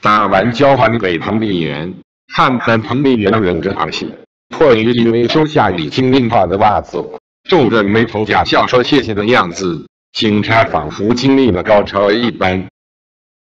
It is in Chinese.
打完交还给彭丽媛，看看彭丽媛忍着好戏，迫于因为收下李清令画的袜子，皱着眉头假笑说谢谢的样子。警察仿佛经历了高潮一般，